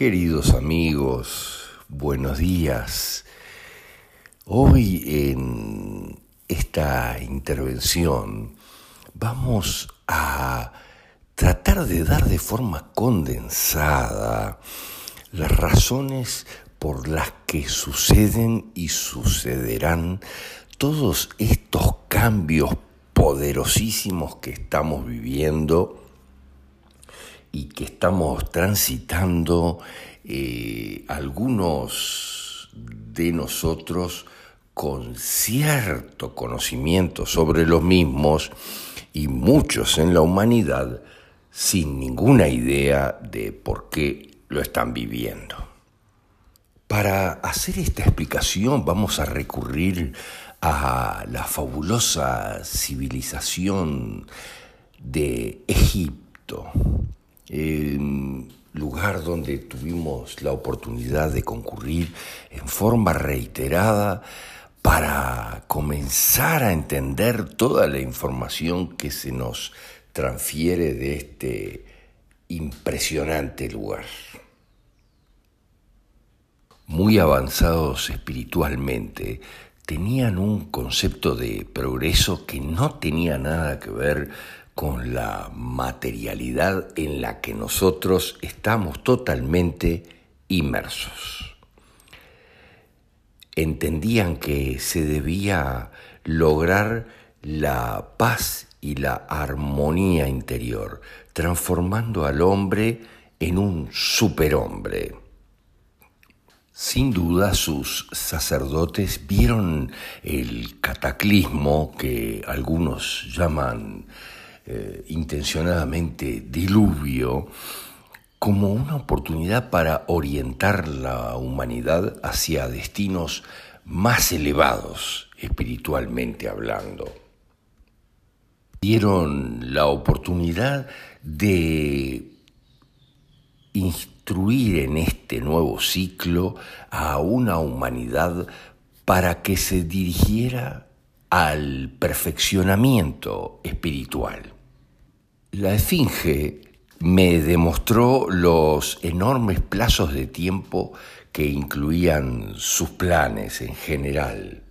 Queridos amigos, buenos días. Hoy en esta intervención vamos a tratar de dar de forma condensada las razones por las que suceden y sucederán todos estos cambios poderosísimos que estamos viviendo y que estamos transitando eh, algunos de nosotros con cierto conocimiento sobre los mismos y muchos en la humanidad sin ninguna idea de por qué lo están viviendo. Para hacer esta explicación vamos a recurrir a la fabulosa civilización de Egipto lugar donde tuvimos la oportunidad de concurrir en forma reiterada para comenzar a entender toda la información que se nos transfiere de este impresionante lugar. Muy avanzados espiritualmente, tenían un concepto de progreso que no tenía nada que ver con la materialidad en la que nosotros estamos totalmente inmersos. Entendían que se debía lograr la paz y la armonía interior, transformando al hombre en un superhombre. Sin duda sus sacerdotes vieron el cataclismo que algunos llaman eh, intencionadamente diluvio como una oportunidad para orientar la humanidad hacia destinos más elevados espiritualmente hablando. Dieron la oportunidad de instruir en este nuevo ciclo a una humanidad para que se dirigiera al perfeccionamiento espiritual. La Esfinge me demostró los enormes plazos de tiempo que incluían sus planes en general.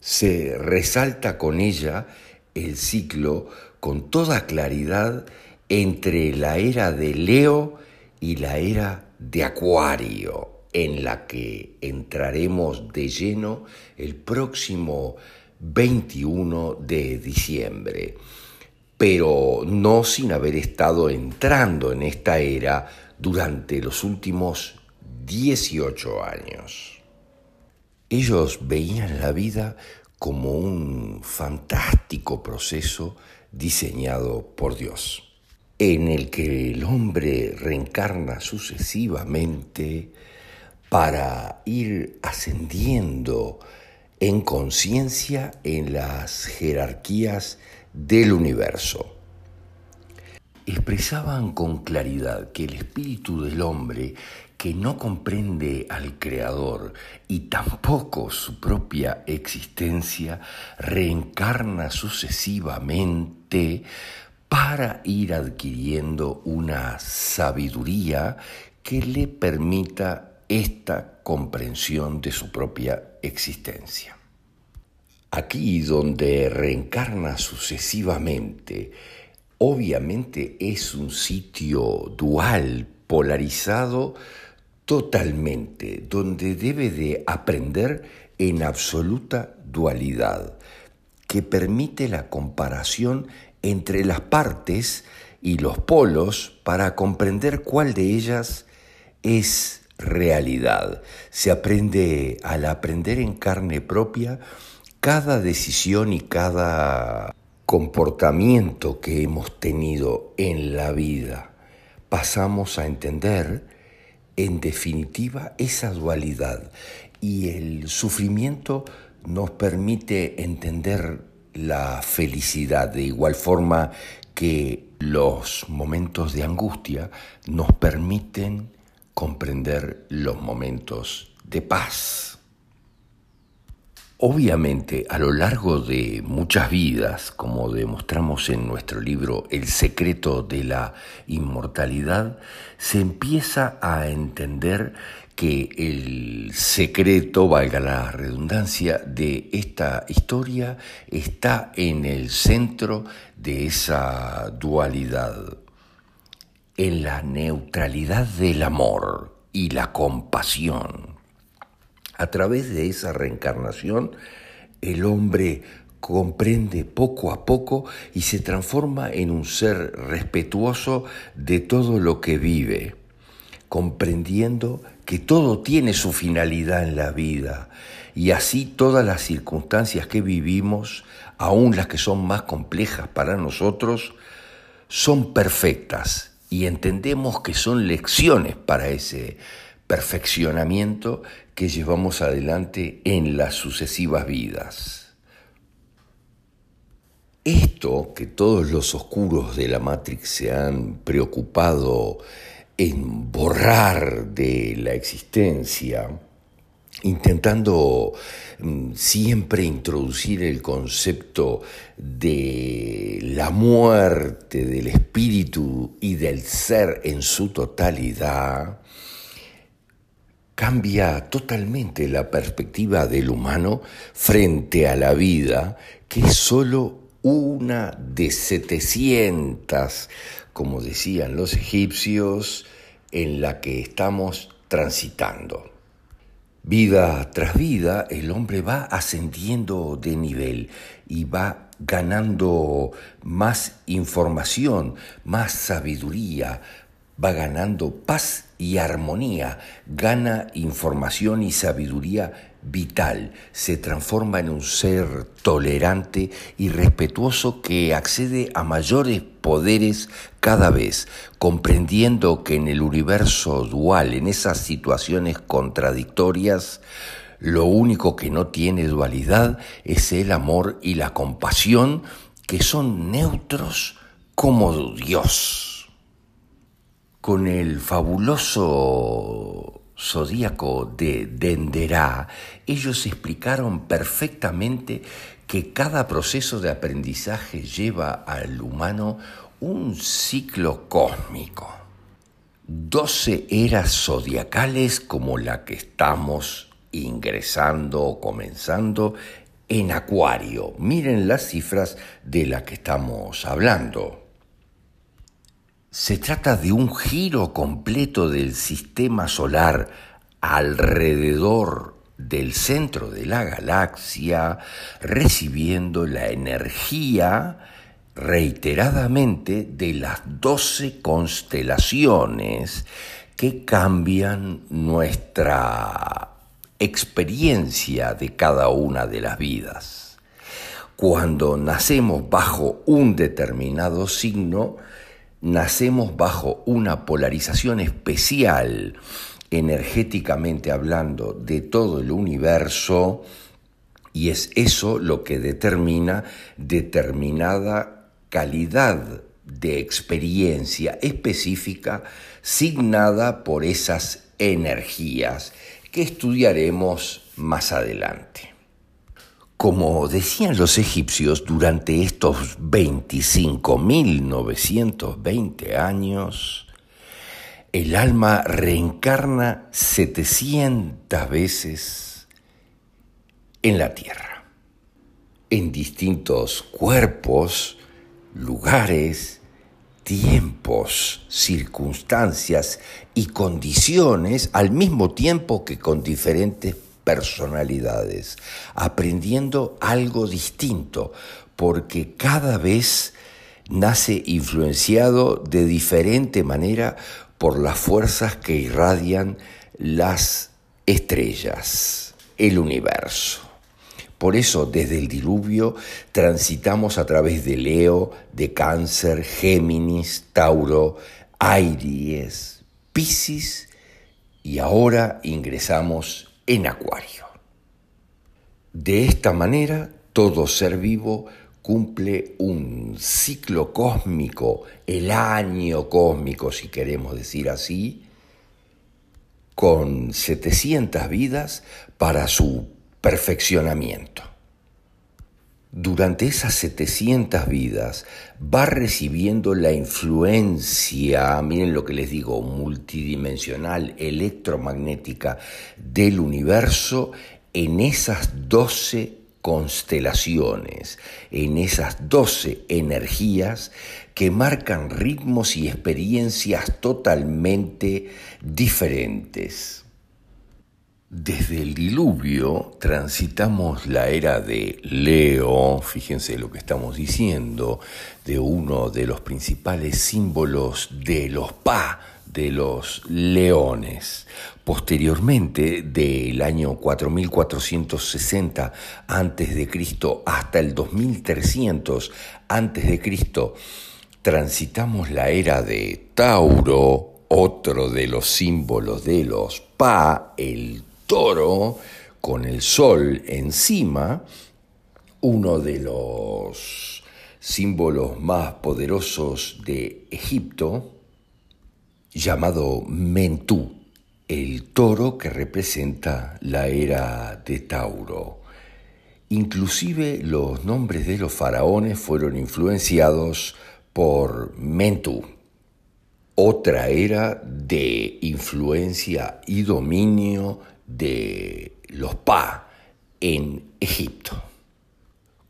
Se resalta con ella el ciclo con toda claridad entre la era de Leo y la era de Acuario, en la que entraremos de lleno el próximo 21 de diciembre pero no sin haber estado entrando en esta era durante los últimos 18 años. Ellos veían la vida como un fantástico proceso diseñado por Dios, en el que el hombre reencarna sucesivamente para ir ascendiendo en conciencia en las jerarquías del universo. Expresaban con claridad que el espíritu del hombre, que no comprende al Creador y tampoco su propia existencia, reencarna sucesivamente para ir adquiriendo una sabiduría que le permita esta comprensión de su propia existencia. Aquí donde reencarna sucesivamente, obviamente es un sitio dual, polarizado totalmente, donde debe de aprender en absoluta dualidad, que permite la comparación entre las partes y los polos para comprender cuál de ellas es realidad. Se aprende al aprender en carne propia, cada decisión y cada comportamiento que hemos tenido en la vida, pasamos a entender, en definitiva, esa dualidad. Y el sufrimiento nos permite entender la felicidad de igual forma que los momentos de angustia nos permiten comprender los momentos de paz. Obviamente, a lo largo de muchas vidas, como demostramos en nuestro libro El secreto de la inmortalidad, se empieza a entender que el secreto, valga la redundancia, de esta historia está en el centro de esa dualidad, en la neutralidad del amor y la compasión. A través de esa reencarnación, el hombre comprende poco a poco y se transforma en un ser respetuoso de todo lo que vive, comprendiendo que todo tiene su finalidad en la vida y así todas las circunstancias que vivimos, aun las que son más complejas para nosotros, son perfectas y entendemos que son lecciones para ese perfeccionamiento que llevamos adelante en las sucesivas vidas. Esto que todos los oscuros de la Matrix se han preocupado en borrar de la existencia, intentando mm, siempre introducir el concepto de la muerte del espíritu y del ser en su totalidad, cambia totalmente la perspectiva del humano frente a la vida, que es sólo una de 700, como decían los egipcios, en la que estamos transitando. Vida tras vida, el hombre va ascendiendo de nivel y va ganando más información, más sabiduría, va ganando paz y armonía, gana información y sabiduría vital, se transforma en un ser tolerante y respetuoso que accede a mayores poderes cada vez, comprendiendo que en el universo dual, en esas situaciones contradictorias, lo único que no tiene dualidad es el amor y la compasión, que son neutros como Dios. Con el fabuloso zodíaco de Denderá, ellos explicaron perfectamente que cada proceso de aprendizaje lleva al humano un ciclo cósmico. Doce eras zodiacales como la que estamos ingresando o comenzando en Acuario. Miren las cifras de la que estamos hablando. Se trata de un giro completo del sistema solar alrededor del centro de la galaxia, recibiendo la energía reiteradamente de las doce constelaciones que cambian nuestra experiencia de cada una de las vidas. Cuando nacemos bajo un determinado signo, nacemos bajo una polarización especial, energéticamente hablando, de todo el universo, y es eso lo que determina determinada calidad de experiencia específica signada por esas energías que estudiaremos más adelante. Como decían los egipcios, durante estos 25.920 años, el alma reencarna 700 veces en la tierra, en distintos cuerpos, lugares, tiempos, circunstancias y condiciones al mismo tiempo que con diferentes personalidades, aprendiendo algo distinto, porque cada vez nace influenciado de diferente manera por las fuerzas que irradian las estrellas, el universo. Por eso desde el diluvio transitamos a través de Leo, de Cáncer, Géminis, Tauro, Aries, Piscis y ahora ingresamos en Acuario. De esta manera, todo ser vivo cumple un ciclo cósmico, el año cósmico, si queremos decir así, con 700 vidas para su perfeccionamiento. Durante esas 700 vidas va recibiendo la influencia, miren lo que les digo, multidimensional, electromagnética del universo en esas 12 constelaciones, en esas 12 energías que marcan ritmos y experiencias totalmente diferentes. Desde el diluvio transitamos la era de Leo, fíjense lo que estamos diciendo, de uno de los principales símbolos de los Pa, de los leones. Posteriormente, del año 4460 a.C. hasta el 2300 a.C., transitamos la era de Tauro, otro de los símbolos de los Pa, el toro, con el sol encima, uno de los símbolos más poderosos de Egipto, llamado Mentú, el toro que representa la era de Tauro. Inclusive los nombres de los faraones fueron influenciados por Mentú, otra era de influencia y dominio de los Pa en Egipto.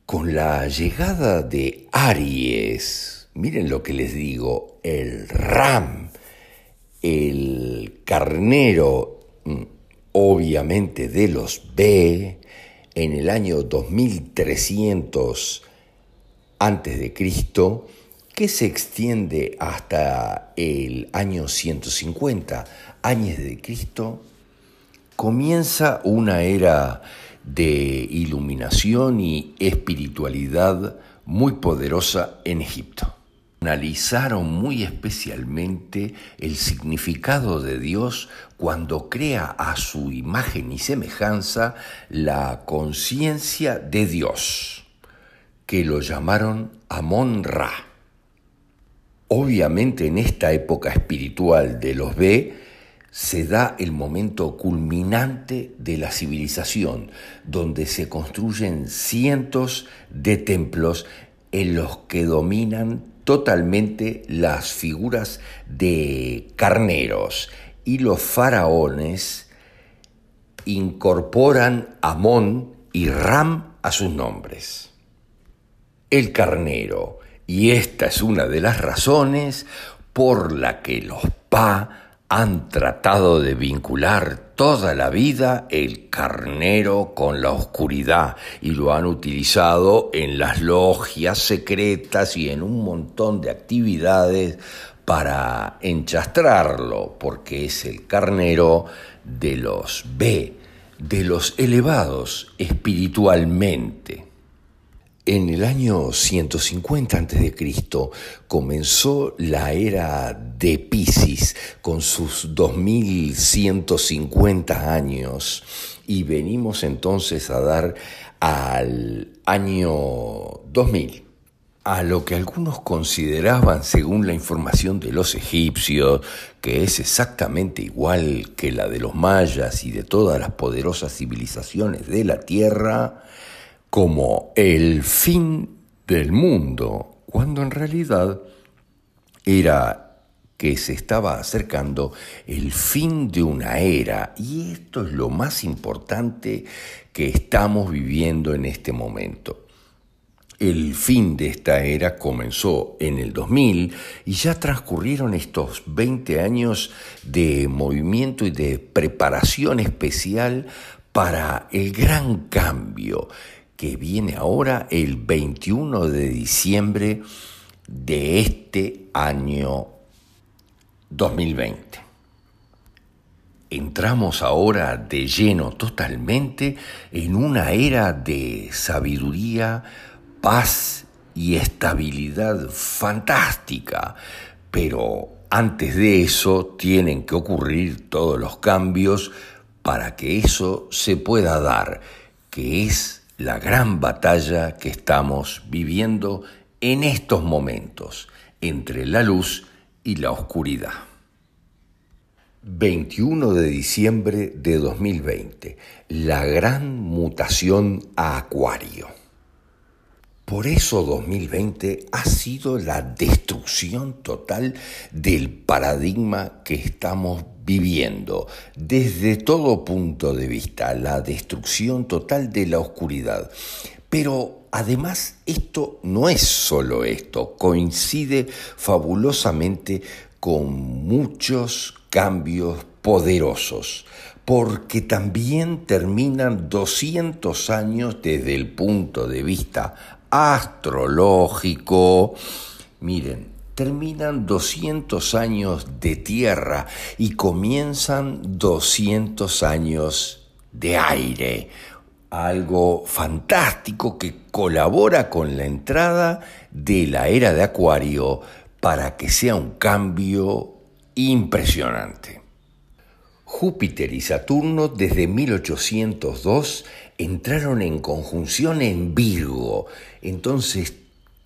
Con la llegada de Aries, miren lo que les digo, el Ram, el carnero, mm, obviamente de los B, en el año 2300 antes de Cristo, que se extiende hasta el año 150 años de Cristo, comienza una era de iluminación y espiritualidad muy poderosa en Egipto. Analizaron muy especialmente el significado de Dios cuando crea a su imagen y semejanza la conciencia de Dios, que lo llamaron Amon-Ra. Obviamente en esta época espiritual de los B, se da el momento culminante de la civilización, donde se construyen cientos de templos en los que dominan totalmente las figuras de carneros y los faraones incorporan Amón y Ram a sus nombres. El carnero, y esta es una de las razones por la que los Pa han tratado de vincular toda la vida el carnero con la oscuridad y lo han utilizado en las logias secretas y en un montón de actividades para enchastrarlo, porque es el carnero de los B, de los elevados espiritualmente. En el año 150 a.C. comenzó la era de Pisces con sus 2150 años y venimos entonces a dar al año 2000 a lo que algunos consideraban, según la información de los egipcios, que es exactamente igual que la de los mayas y de todas las poderosas civilizaciones de la Tierra, como el fin del mundo, cuando en realidad era que se estaba acercando el fin de una era y esto es lo más importante que estamos viviendo en este momento. El fin de esta era comenzó en el 2000 y ya transcurrieron estos 20 años de movimiento y de preparación especial para el gran cambio que viene ahora el 21 de diciembre de este año 2020. Entramos ahora de lleno totalmente en una era de sabiduría, paz y estabilidad fantástica, pero antes de eso tienen que ocurrir todos los cambios para que eso se pueda dar, que es la gran batalla que estamos viviendo en estos momentos entre la luz y la oscuridad. 21 de diciembre de 2020, la gran mutación a Acuario. Por eso 2020 ha sido la destrucción total del paradigma que estamos viviendo, desde todo punto de vista, la destrucción total de la oscuridad. Pero además esto no es solo esto, coincide fabulosamente con muchos cambios poderosos, porque también terminan 200 años desde el punto de vista astrológico. Miren, terminan 200 años de tierra y comienzan 200 años de aire. Algo fantástico que colabora con la entrada de la era de Acuario para que sea un cambio impresionante. Júpiter y Saturno desde 1802 entraron en conjunción en Virgo. Entonces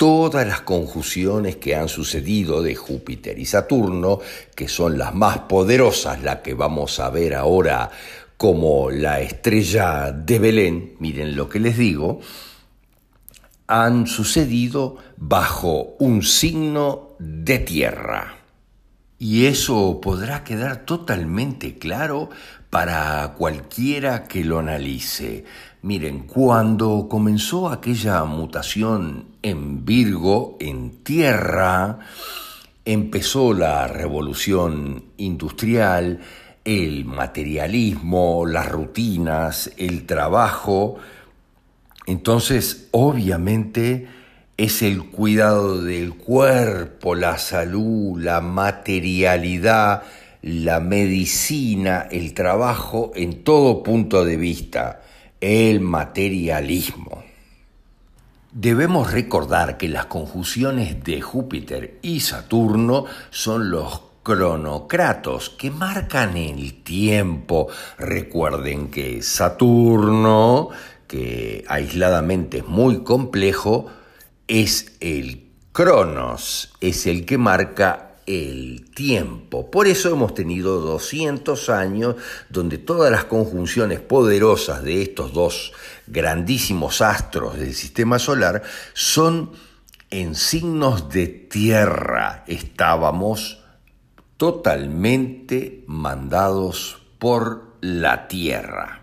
todas las conjunciones que han sucedido de Júpiter y Saturno, que son las más poderosas, la que vamos a ver ahora como la estrella de Belén, miren lo que les digo, han sucedido bajo un signo de tierra. Y eso podrá quedar totalmente claro para cualquiera que lo analice. Miren, cuando comenzó aquella mutación en Virgo, en tierra, empezó la revolución industrial, el materialismo, las rutinas, el trabajo. Entonces, obviamente, es el cuidado del cuerpo, la salud, la materialidad, la medicina, el trabajo en todo punto de vista, el materialismo. Debemos recordar que las conjunciones de Júpiter y Saturno son los cronocratos que marcan el tiempo. Recuerden que Saturno, que aisladamente es muy complejo, es el cronos, es el que marca el tiempo. Por eso hemos tenido 200 años donde todas las conjunciones poderosas de estos dos grandísimos astros del sistema solar son en signos de tierra. Estábamos totalmente mandados por la tierra.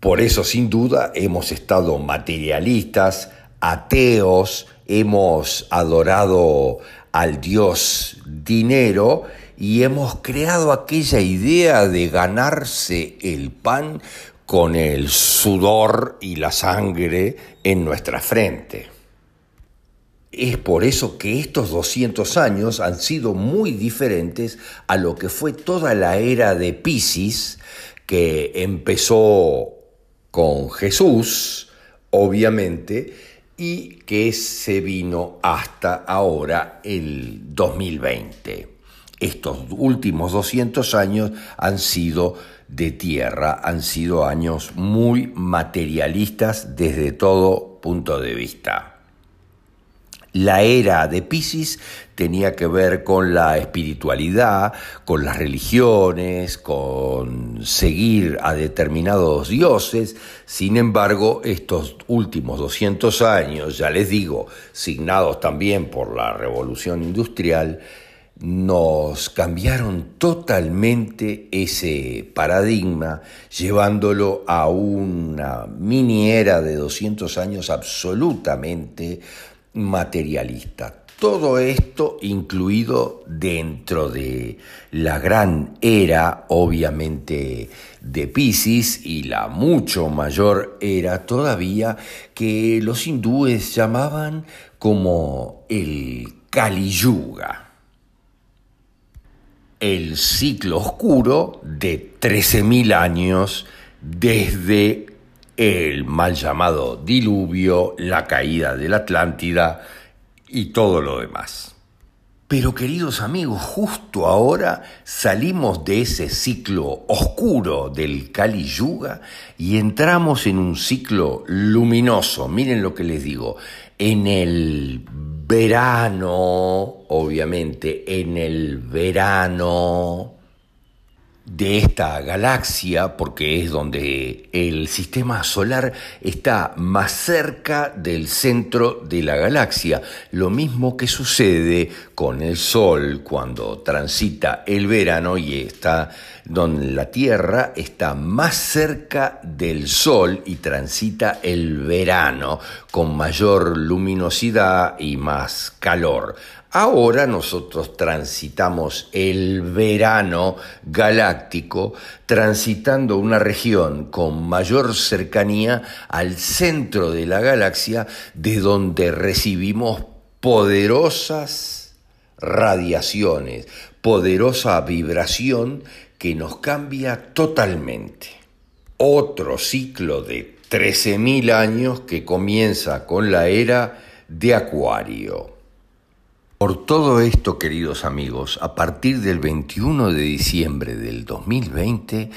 Por eso, sin duda, hemos estado materialistas, ateos, hemos adorado al dios dinero y hemos creado aquella idea de ganarse el pan con el sudor y la sangre en nuestra frente. Es por eso que estos 200 años han sido muy diferentes a lo que fue toda la era de Pisces, que empezó con Jesús, obviamente, y que se vino hasta ahora el 2020. Estos últimos 200 años han sido de tierra, han sido años muy materialistas desde todo punto de vista. La era de Pisces tenía que ver con la espiritualidad, con las religiones, con seguir a determinados dioses. Sin embargo, estos últimos 200 años, ya les digo, signados también por la revolución industrial, nos cambiaron totalmente ese paradigma, llevándolo a una mini era de 200 años absolutamente materialista. Todo esto incluido dentro de la gran era, obviamente, de Pisces y la mucho mayor era todavía que los hindúes llamaban como el Kali Yuga el ciclo oscuro de 13.000 años desde el mal llamado diluvio, la caída de la Atlántida y todo lo demás. Pero queridos amigos, justo ahora salimos de ese ciclo oscuro del Kali Yuga y entramos en un ciclo luminoso. Miren lo que les digo. En el verano, obviamente, en el verano de esta galaxia, porque es donde el sistema solar está más cerca del centro de la galaxia. Lo mismo que sucede con el Sol cuando transita el verano y está donde la Tierra está más cerca del Sol y transita el verano con mayor luminosidad y más calor. Ahora nosotros transitamos el verano galáctico, transitando una región con mayor cercanía al centro de la galaxia, de donde recibimos poderosas radiaciones, poderosa vibración que nos cambia totalmente. Otro ciclo de 13.000 años que comienza con la era de Acuario. Por todo esto, queridos amigos, a partir del 21 de diciembre del 2020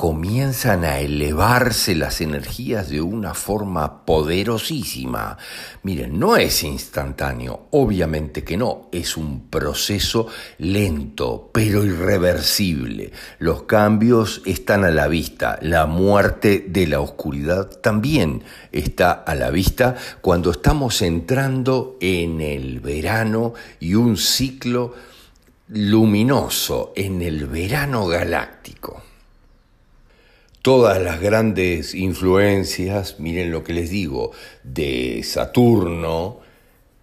comienzan a elevarse las energías de una forma poderosísima. Miren, no es instantáneo, obviamente que no, es un proceso lento, pero irreversible. Los cambios están a la vista, la muerte de la oscuridad también está a la vista cuando estamos entrando en el verano y un ciclo luminoso en el verano galáctico. Todas las grandes influencias, miren lo que les digo, de Saturno,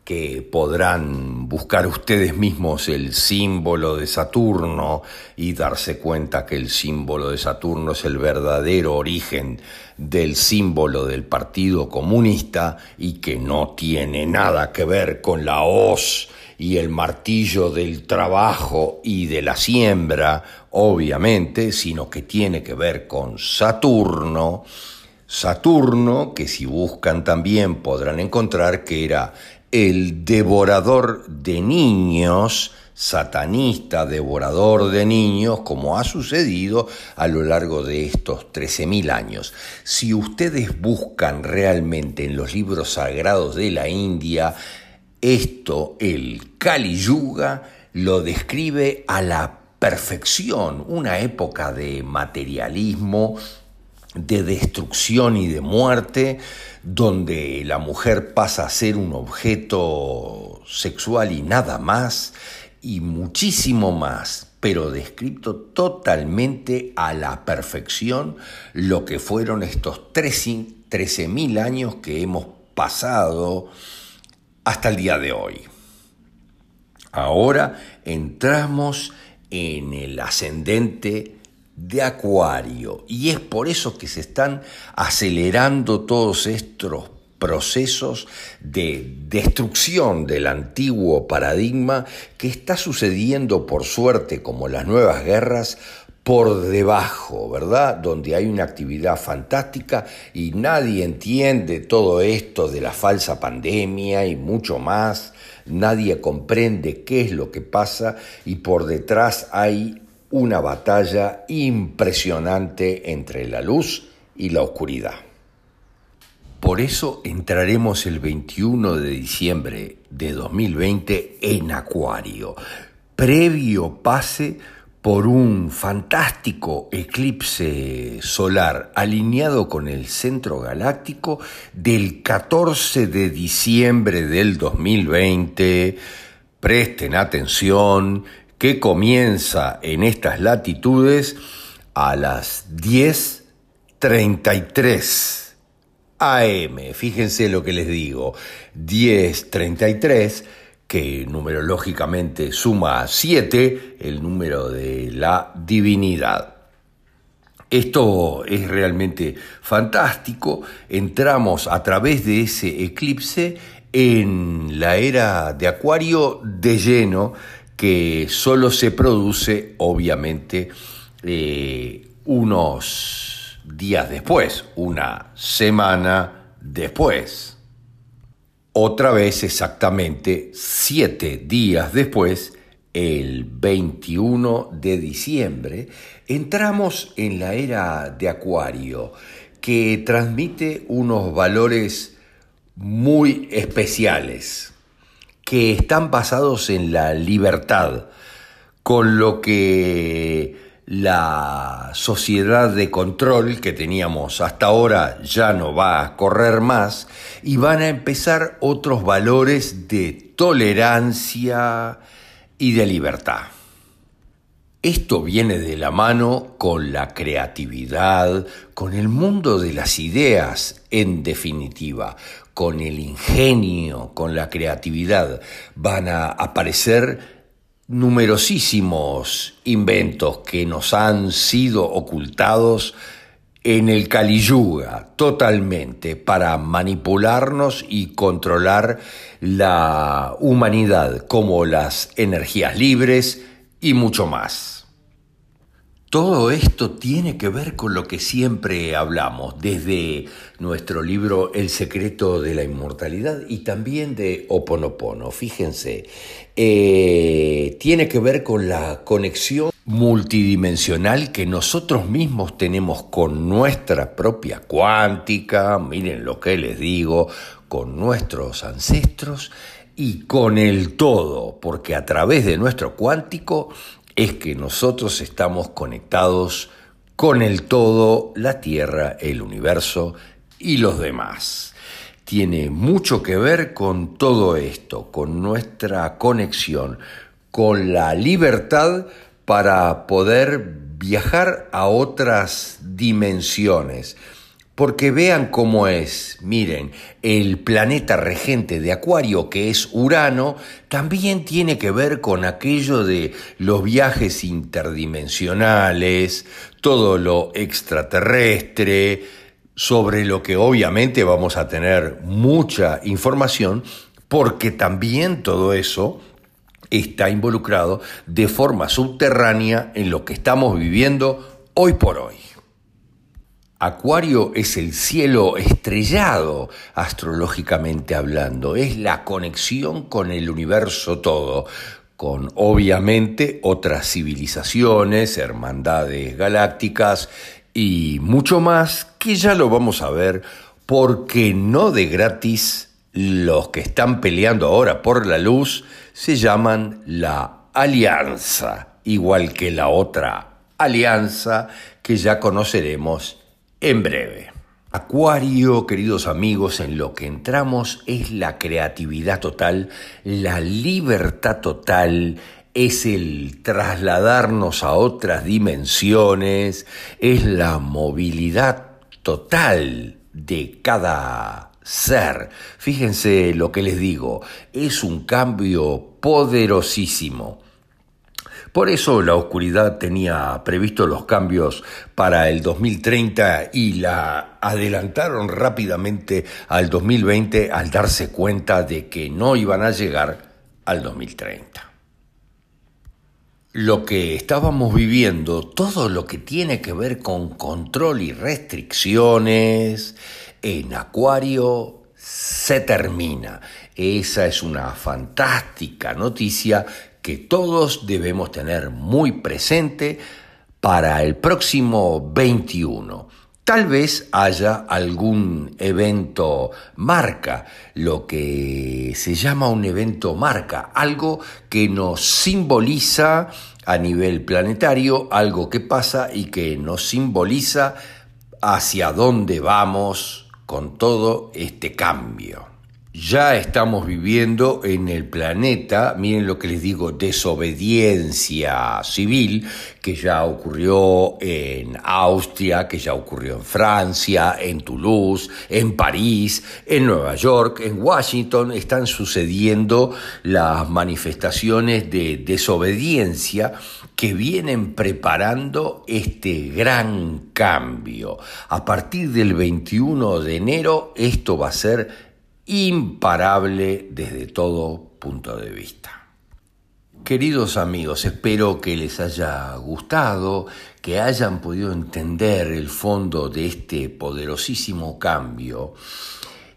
que podrán buscar ustedes mismos el símbolo de Saturno y darse cuenta que el símbolo de Saturno es el verdadero origen del símbolo del Partido Comunista y que no tiene nada que ver con la hoz y el martillo del trabajo y de la siembra, obviamente, sino que tiene que ver con Saturno. Saturno, que si buscan también podrán encontrar que era el devorador de niños, satanista, devorador de niños, como ha sucedido a lo largo de estos 13.000 años. Si ustedes buscan realmente en los libros sagrados de la India, esto, el Kali Yuga, lo describe a la perfección, una época de materialismo, de destrucción y de muerte, donde la mujer pasa a ser un objeto sexual y nada más, y muchísimo más, pero descrito totalmente a la perfección lo que fueron estos 13.000 años que hemos pasado hasta el día de hoy. Ahora entramos en el ascendente de Acuario y es por eso que se están acelerando todos estos procesos de destrucción del antiguo paradigma que está sucediendo por suerte como las nuevas guerras por debajo, ¿verdad? Donde hay una actividad fantástica y nadie entiende todo esto de la falsa pandemia y mucho más, nadie comprende qué es lo que pasa y por detrás hay una batalla impresionante entre la luz y la oscuridad. Por eso entraremos el 21 de diciembre de 2020 en Acuario, previo pase por un fantástico eclipse solar alineado con el centro galáctico del 14 de diciembre del 2020. Presten atención que comienza en estas latitudes a las 10.33 AM. Fíjense lo que les digo, 10.33 que numerológicamente suma a 7, el número de la divinidad. Esto es realmente fantástico. Entramos a través de ese eclipse en la era de Acuario de lleno, que solo se produce, obviamente, eh, unos días después, una semana después. Otra vez exactamente siete días después, el 21 de diciembre, entramos en la era de Acuario, que transmite unos valores muy especiales, que están basados en la libertad, con lo que la sociedad de control que teníamos hasta ahora ya no va a correr más y van a empezar otros valores de tolerancia y de libertad. Esto viene de la mano con la creatividad, con el mundo de las ideas, en definitiva, con el ingenio, con la creatividad. Van a aparecer numerosísimos inventos que nos han sido ocultados en el Yuga totalmente para manipularnos y controlar la humanidad como las energías libres y mucho más. Todo esto tiene que ver con lo que siempre hablamos, desde nuestro libro El secreto de la inmortalidad y también de Oponopono. Fíjense, eh, tiene que ver con la conexión multidimensional que nosotros mismos tenemos con nuestra propia cuántica, miren lo que les digo, con nuestros ancestros y con el todo, porque a través de nuestro cuántico es que nosotros estamos conectados con el todo, la Tierra, el universo y los demás. Tiene mucho que ver con todo esto, con nuestra conexión, con la libertad para poder viajar a otras dimensiones porque vean cómo es, miren, el planeta regente de Acuario, que es Urano, también tiene que ver con aquello de los viajes interdimensionales, todo lo extraterrestre, sobre lo que obviamente vamos a tener mucha información, porque también todo eso está involucrado de forma subterránea en lo que estamos viviendo hoy por hoy. Acuario es el cielo estrellado, astrológicamente hablando, es la conexión con el universo todo, con obviamente otras civilizaciones, hermandades galácticas y mucho más que ya lo vamos a ver porque no de gratis los que están peleando ahora por la luz se llaman la alianza, igual que la otra alianza que ya conoceremos en breve. Acuario, queridos amigos, en lo que entramos es la creatividad total, la libertad total, es el trasladarnos a otras dimensiones, es la movilidad total de cada ser. Fíjense lo que les digo, es un cambio poderosísimo. Por eso la oscuridad tenía previsto los cambios para el 2030 y la adelantaron rápidamente al 2020 al darse cuenta de que no iban a llegar al 2030. Lo que estábamos viviendo, todo lo que tiene que ver con control y restricciones en Acuario, se termina. Esa es una fantástica noticia que todos debemos tener muy presente para el próximo 21. Tal vez haya algún evento marca, lo que se llama un evento marca, algo que nos simboliza a nivel planetario, algo que pasa y que nos simboliza hacia dónde vamos con todo este cambio ya estamos viviendo en el planeta, miren lo que les digo, desobediencia civil, que ya ocurrió en Austria, que ya ocurrió en Francia, en Toulouse, en París, en Nueva York, en Washington, están sucediendo las manifestaciones de desobediencia que vienen preparando este gran cambio. A partir del 21 de enero esto va a ser imparable desde todo punto de vista. Queridos amigos, espero que les haya gustado, que hayan podido entender el fondo de este poderosísimo cambio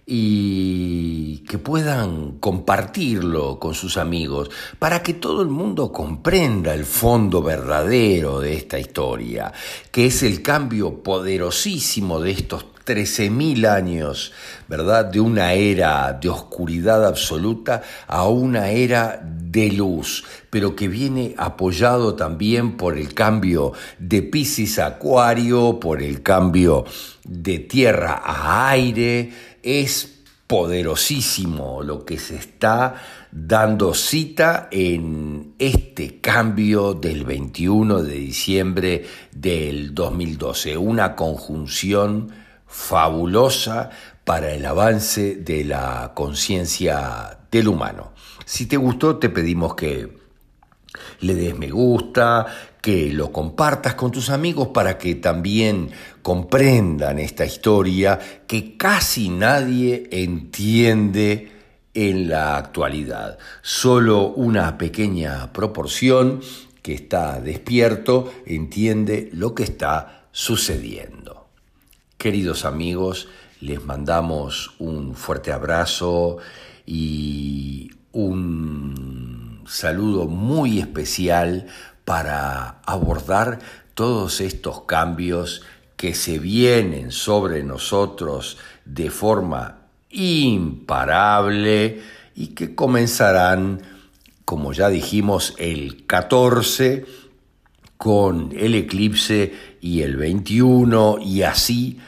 y que puedan compartirlo con sus amigos para que todo el mundo comprenda el fondo verdadero de esta historia, que es el cambio poderosísimo de estos 13.000 años, ¿verdad? De una era de oscuridad absoluta a una era de luz, pero que viene apoyado también por el cambio de Piscis a Acuario, por el cambio de tierra a aire, es poderosísimo lo que se está dando cita en este cambio del 21 de diciembre del 2012, una conjunción fabulosa para el avance de la conciencia del humano. Si te gustó, te pedimos que le des me gusta, que lo compartas con tus amigos para que también comprendan esta historia que casi nadie entiende en la actualidad. Solo una pequeña proporción que está despierto entiende lo que está sucediendo. Queridos amigos, les mandamos un fuerte abrazo y un saludo muy especial para abordar todos estos cambios que se vienen sobre nosotros de forma imparable y que comenzarán, como ya dijimos, el 14 con el eclipse y el 21 y así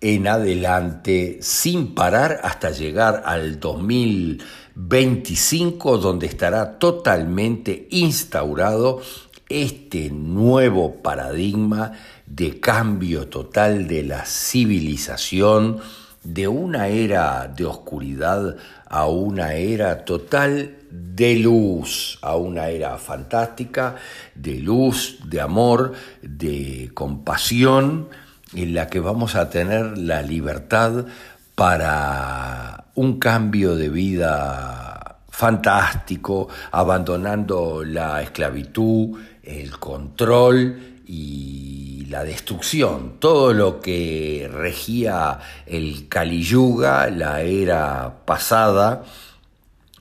en adelante sin parar hasta llegar al 2025 donde estará totalmente instaurado este nuevo paradigma de cambio total de la civilización de una era de oscuridad a una era total de luz, a una era fantástica, de luz, de amor, de compasión, en la que vamos a tener la libertad para un cambio de vida fantástico, abandonando la esclavitud, el control y la destrucción, todo lo que regía el Kali Yuga, la era pasada,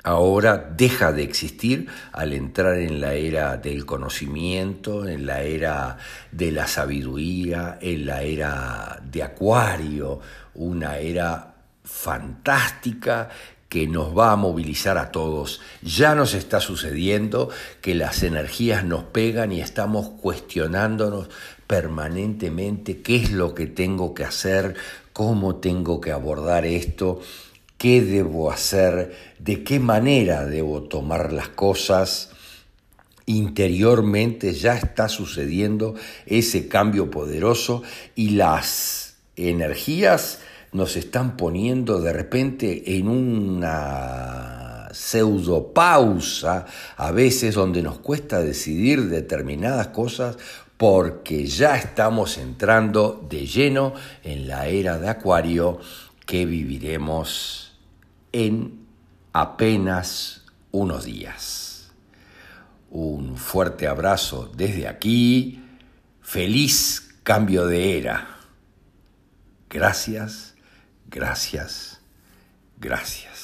ahora deja de existir al entrar en la era del conocimiento, en la era de la sabiduría, en la era de Acuario, una era fantástica que nos va a movilizar a todos. Ya nos está sucediendo que las energías nos pegan y estamos cuestionándonos permanentemente qué es lo que tengo que hacer, cómo tengo que abordar esto, qué debo hacer, de qué manera debo tomar las cosas. Interiormente ya está sucediendo ese cambio poderoso y las energías nos están poniendo de repente en una pseudopausa, a veces donde nos cuesta decidir determinadas cosas porque ya estamos entrando de lleno en la era de Acuario que viviremos en apenas unos días. Un fuerte abrazo desde aquí, feliz cambio de era. Gracias Gracias, gracias.